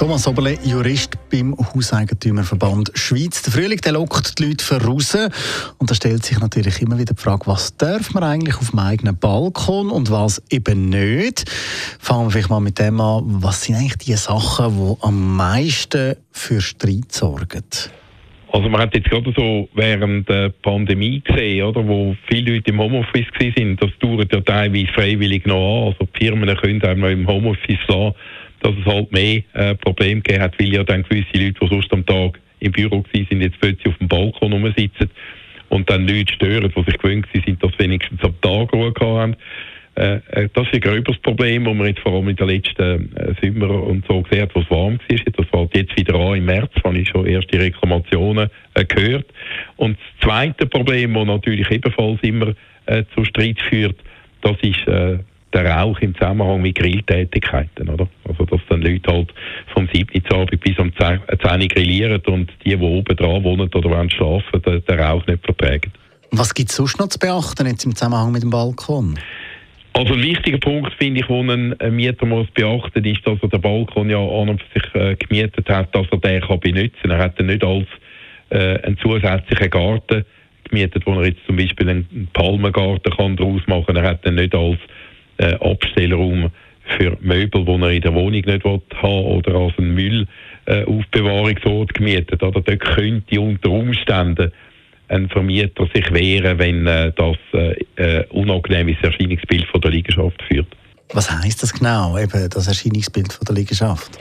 Thomas Oberle, Jurist beim Hauseigentümerverband Schweiz. Der Frühling der lockt die Leute voraus. Und da stellt sich natürlich immer wieder die Frage, was darf man eigentlich auf dem eigenen Balkon und was eben nicht. Fangen wir vielleicht mal mit dem an, was sind eigentlich die Sachen, die am meisten für Streit sorgen? Also man hat jetzt gerade so während der Pandemie gesehen, oder, wo viele Leute im Homeoffice waren, das dauert ja teilweise freiwillig noch an. Also die Firmen können einem im Homeoffice lassen dass es halt mehr äh, Probleme gegeben hat, weil ja dann gewisse Leute, die sonst am Tag im Büro waren, sind, jetzt plötzlich auf dem Balkon rumsitzen und dann Leute stören, die sich gewöhnt sind, dass sie wenigstens am Tag Ruhe haben. Äh, äh, das ist ein gröberes Problem, das man jetzt vor allem in den letzten äh, Sommer und so gesehen hat, wo es warm war. Das fällt jetzt wieder an im März, habe ich schon erste Reklamationen äh, gehört. Und das zweite Problem, das natürlich ebenfalls immer äh, zu Streit führt, das ist äh, der Rauch im Zusammenhang mit Grilltätigkeiten, oder? Also, dass dann Leute halt vom 7. Abend bis um 10, 10 grillieren und die, die oben dran wohnen oder wollen schlafen, den, den Rauch nicht vertragen. Was gibt es sonst noch zu beachten jetzt im Zusammenhang mit dem Balkon? Also ein wichtiger Punkt, finde ich, wo ein Mieter muss beachten ist, dass er den Balkon ja an und für sich äh, gemietet hat, dass er den kann benutzen kann. Er hat ihn nicht als äh, einen zusätzlichen Garten gemietet, wo er jetzt zum Beispiel einen Palmengarten kann daraus machen kann. Er hat ihn nicht als äh, Abstellraum für Möbel, die er in der Wohnung nicht haben oder als ein Müllaufbewahrungsort gemietet. Oder dort könnte unter Umständen ein Vermieter sich wehren, wenn äh, das äh, äh, unangenehmes Erscheinungsbild von der Liegenschaft führt. Was heißt das genau, eben das Erscheinungsbild von der Liegenschaft?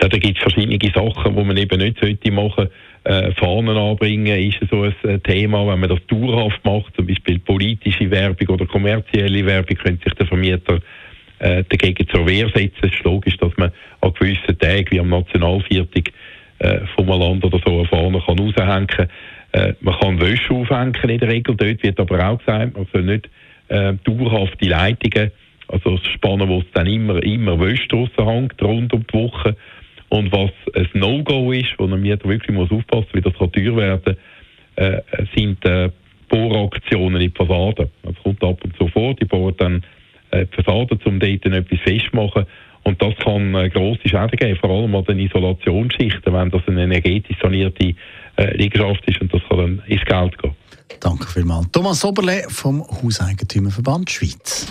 Ja, da gibt es verschiedene Sachen, die man eben nicht sollte machen äh, Fahnen anbringen ist so ein äh, Thema. Wenn man das dauerhaft macht, zum Beispiel politische Werbung oder kommerzielle Werbung, könnte sich der Vermieter äh, dagegen zur Wehr setzen. Es ist logisch, dass man an gewissen Tagen, wie am Nationalviertag äh, vom Land oder so, eine Fahne kann raushängen kann. Äh, man kann Wäsche aufhängen in der Regel. Dort wird aber auch gesagt, man soll nicht äh, dauerhaft die Leitungen, also das Spannen, wo es dann immer, immer Wäsche draussen hängt, rund um die Woche, und was ein No-Go ist, wo man wirklich muss aufpassen muss, wie das kann teuer werden äh, sind äh, Bohraktionen in die Fassaden. Das kommt ab und zu vor, die bohren dann äh, die Fassaden, um dort etwas festzumachen. Und das kann äh, grosse Schäden geben, vor allem an den Isolationsschichten, wenn das eine energetisch sanierte äh, Liegenschaft ist und das kann dann ins Geld gehen. Danke vielmals. Thomas Oberle vom Hauseigentümerverband Schweiz.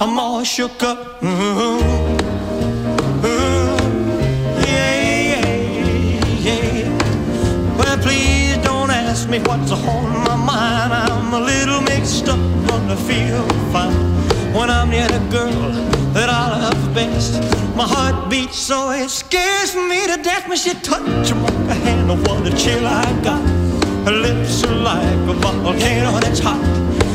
I'm all shook up. Ooh, ooh, yeah, yeah, yeah. Well, please don't ask me what's on my mind. I'm a little mixed up, but I feel fine when I'm near the girl that I love best. My heart beats so it scares me to death when she touches my hand. Oh, what a chill I got. Her lips are like a volcano that's hot.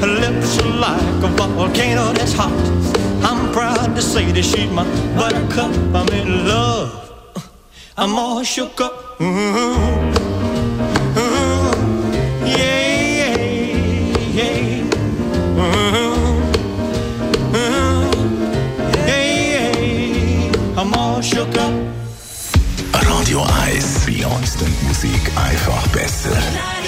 Her lips are like a volcano that's hot. I'm proud to say that she's my buttercup. I'm in love. I'm all shook up. Yeah, yeah, yeah. I'm all shook up. Radio 1. Bei uns Musik einfach besser.